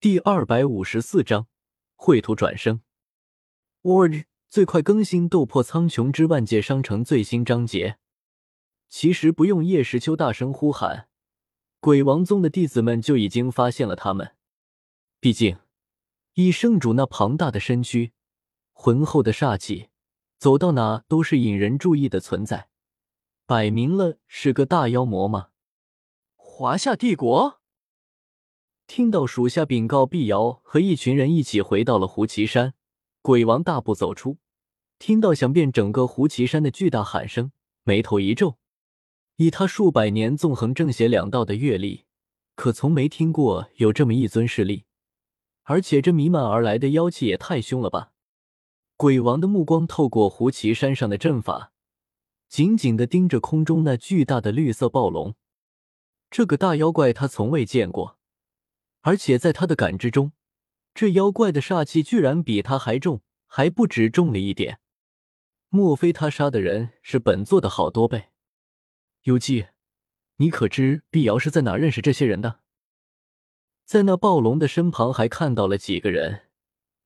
第二百五十四章绘图转生。Word 最快更新《斗破苍穹之万界商城》最新章节。其实不用叶时秋大声呼喊，鬼王宗的弟子们就已经发现了他们。毕竟，以圣主那庞大的身躯、浑厚的煞气，走到哪都是引人注意的存在，摆明了是个大妖魔嘛。华夏帝国。听到属下禀告，碧瑶和一群人一起回到了胡岐山。鬼王大步走出，听到响遍整个胡岐山的巨大喊声，眉头一皱。以他数百年纵横正邪两道的阅历，可从没听过有这么一尊势力。而且这弥漫而来的妖气也太凶了吧！鬼王的目光透过胡岐山上的阵法，紧紧的盯着空中那巨大的绿色暴龙。这个大妖怪他从未见过。而且在他的感知中，这妖怪的煞气居然比他还重，还不止重了一点。莫非他杀的人是本座的好多倍？幽姬，你可知碧瑶是在哪认识这些人的？在那暴龙的身旁还看到了几个人，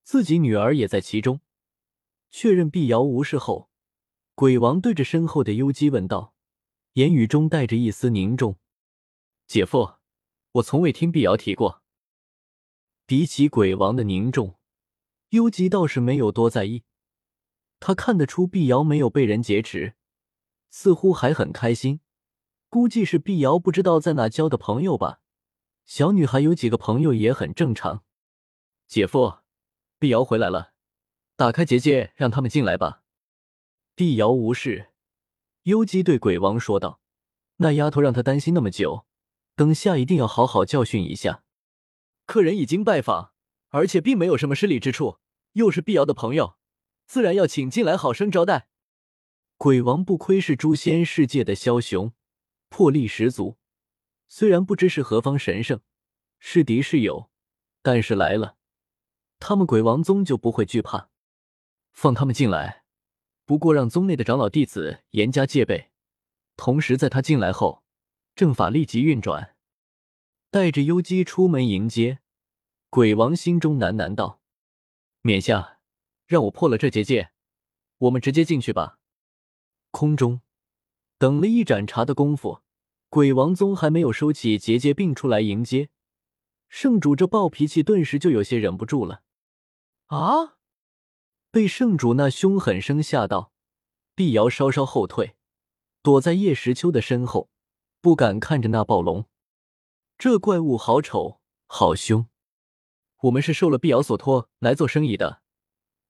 自己女儿也在其中。确认碧瑶无事后，鬼王对着身后的幽姬问道，言语中带着一丝凝重：“姐夫，我从未听碧瑶提过。”比起鬼王的凝重，幽吉倒是没有多在意。他看得出碧瑶没有被人劫持，似乎还很开心。估计是碧瑶不知道在哪交的朋友吧。小女孩有几个朋友也很正常。姐夫，碧瑶回来了，打开结界，让他们进来吧。碧瑶无事。幽姬对鬼王说道：“那丫头让他担心那么久，等下一定要好好教训一下。”客人已经拜访，而且并没有什么失礼之处，又是碧瑶的朋友，自然要请进来，好生招待。鬼王不愧是诛仙世界的枭雄，魄力十足。虽然不知是何方神圣，是敌是友，但是来了，他们鬼王宗就不会惧怕。放他们进来，不过让宗内的长老弟子严加戒备。同时，在他进来后，阵法立即运转。带着幽姬出门迎接，鬼王心中喃喃道：“冕下，让我破了这结界，我们直接进去吧。”空中等了一盏茶的功夫，鬼王宗还没有收起结界并出来迎接圣主，这暴脾气顿时就有些忍不住了。啊！被圣主那凶狠声吓到，碧瑶稍稍后退，躲在叶时秋的身后，不敢看着那暴龙。这怪物好丑，好凶！我们是受了碧瑶所托来做生意的。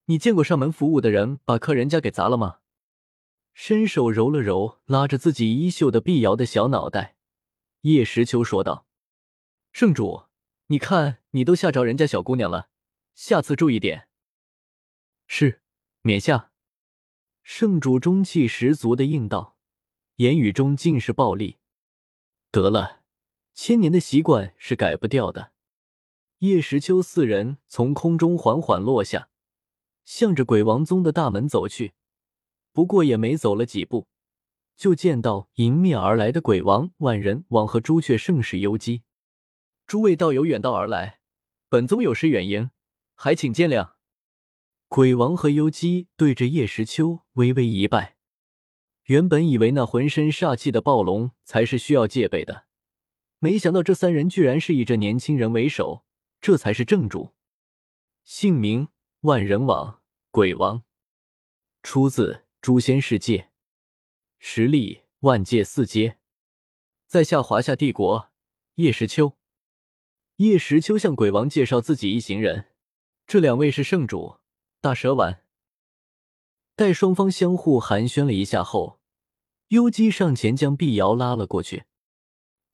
你见过上门服务的人把客人家给砸了吗？伸手揉了揉拉着自己衣袖的碧瑶的小脑袋，叶时秋说道：“圣主，你看你都吓着人家小姑娘了，下次注意点。”是，冕下。圣主中气十足的应道，言语中尽是暴力。得了。千年的习惯是改不掉的。叶时秋四人从空中缓缓落下，向着鬼王宗的大门走去。不过也没走了几步，就见到迎面而来的鬼王、万人王和朱雀圣使幽姬。诸位道友远道而来，本宗有失远迎，还请见谅。鬼王和幽姬对着叶时秋微微一拜。原本以为那浑身煞气的暴龙才是需要戒备的。没想到这三人居然是以这年轻人为首，这才是正主。姓名：万人网鬼王，出自《诛仙世界》，实力：万界四阶，在下华夏帝国叶时秋。叶时秋向鬼王介绍自己一行人，这两位是圣主大蛇丸。待双方相互寒暄了一下后，幽姬上前将碧瑶拉了过去。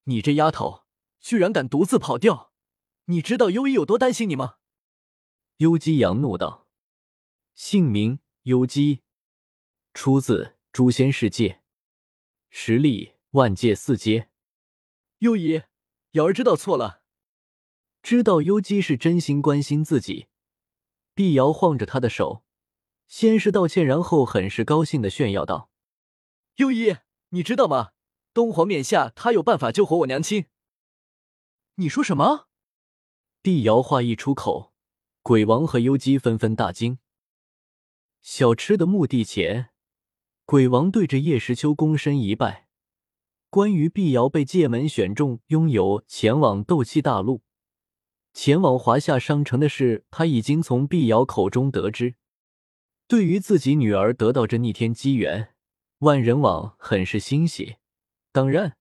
你这丫头居然敢独自跑掉！你知道优一有多担心你吗？幽姬扬怒道：“姓名幽姬，出自《诛仙世界》，实力万界四阶。”优姨，瑶儿知道错了。知道幽姬是真心关心自己，碧瑶晃着他的手，先是道歉，然后很是高兴的炫耀道：“幽姨，你知道吗？”东皇冕下，他有办法救活我娘亲。你说什么？碧瑶话一出口，鬼王和幽姬纷纷大惊。小吃的墓地前，鬼王对着叶时秋躬身一拜。关于碧瑶被界门选中，拥有前往斗气大陆、前往华夏商城的事，他已经从碧瑶口中得知。对于自己女儿得到这逆天机缘，万人网很是欣喜。当然，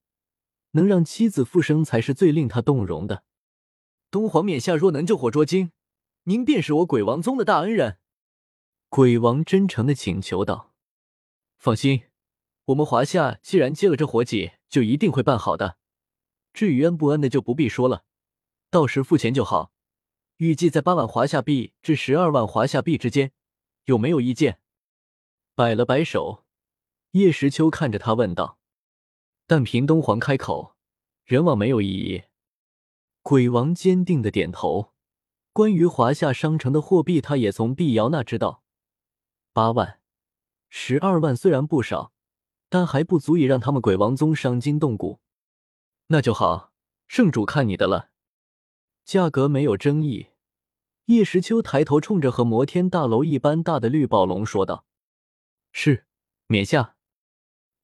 能让妻子复生才是最令他动容的。东皇冕下若能救火捉精，您便是我鬼王宗的大恩人。鬼王真诚的请求道：“放心，我们华夏既然接了这活计，就一定会办好的。至于恩不恩的，就不必说了，到时付钱就好。预计在八万华夏币至十二万华夏币之间，有没有意见？”摆了摆手，叶时秋看着他问道：“但凭东皇开口，人王没有异议。”鬼王坚定的点头。关于华夏商城的货币，他也从碧瑶那知道。八万、十二万虽然不少，但还不足以让他们鬼王宗伤筋动骨。那就好，圣主看你的了。价格没有争议。叶时秋抬头冲着和摩天大楼一般大的绿宝龙说道：“是，免下。”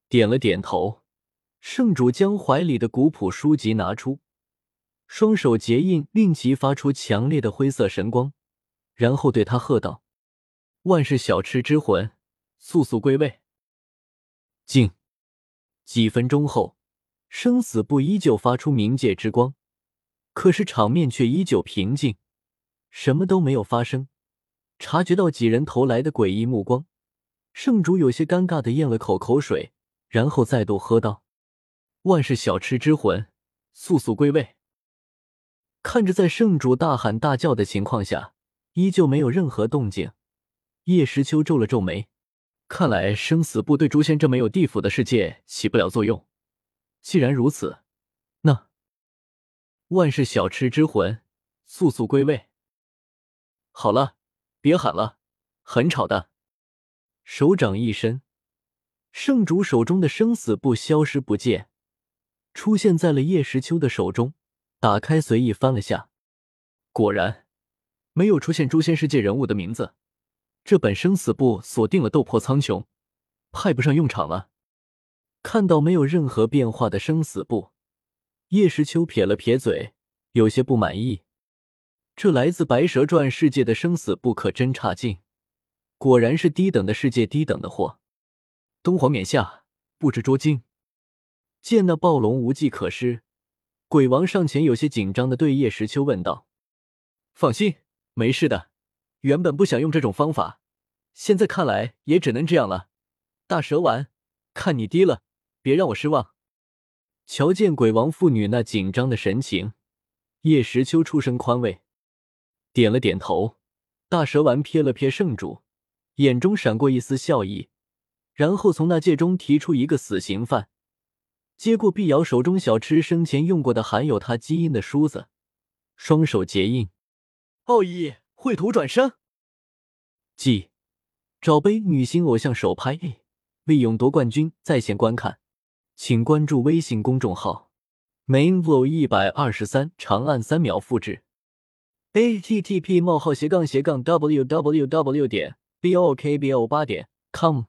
点了点头。圣主将怀里的古朴书籍拿出。双手结印，令其发出强烈的灰色神光，然后对他喝道：“万世小吃之魂，速速归位！”静。几分钟后，生死簿依旧发出冥界之光，可是场面却依旧平静，什么都没有发生。察觉到几人投来的诡异目光，圣主有些尴尬的咽了口口水，然后再度喝道：“万世小吃之魂，速速归位！”看着在圣主大喊大叫的情况下，依旧没有任何动静，叶时秋皱了皱眉，看来生死簿对诛仙这没有地府的世界起不了作用。既然如此，那万世小吃之魂速速归位。好了，别喊了，很吵的。手掌一伸，圣主手中的生死簿消失不见，出现在了叶时秋的手中。打开，随意翻了下，果然没有出现诛仙世界人物的名字。这本生死簿锁定了斗破苍穹，派不上用场了。看到没有任何变化的生死簿，叶时秋撇了撇嘴，有些不满意。这来自白蛇传世界的生死簿可真差劲，果然是低等的世界，低等的货。东皇冕下，不知捉精。见那暴龙无计可施。鬼王上前，有些紧张的对叶时秋问道：“放心，没事的。原本不想用这种方法，现在看来也只能这样了。大蛇丸，看你低了，别让我失望。”瞧见鬼王父女那紧张的神情，叶时秋出声宽慰，点了点头。大蛇丸瞥了瞥圣主，眼中闪过一丝笑意，然后从那戒中提出一个死刑犯。接过碧瑶手中小吃生前用过的含有他基因的梳子，双手结印，奥义绘图转生。记，找杯女星偶像手拍，为勇夺冠军在线观看，请关注微信公众号 “mainflow 一百二十三”，长按三秒复制。a t t p: 冒号斜杠斜杠 w w w. 点 b o k b o 八点 com。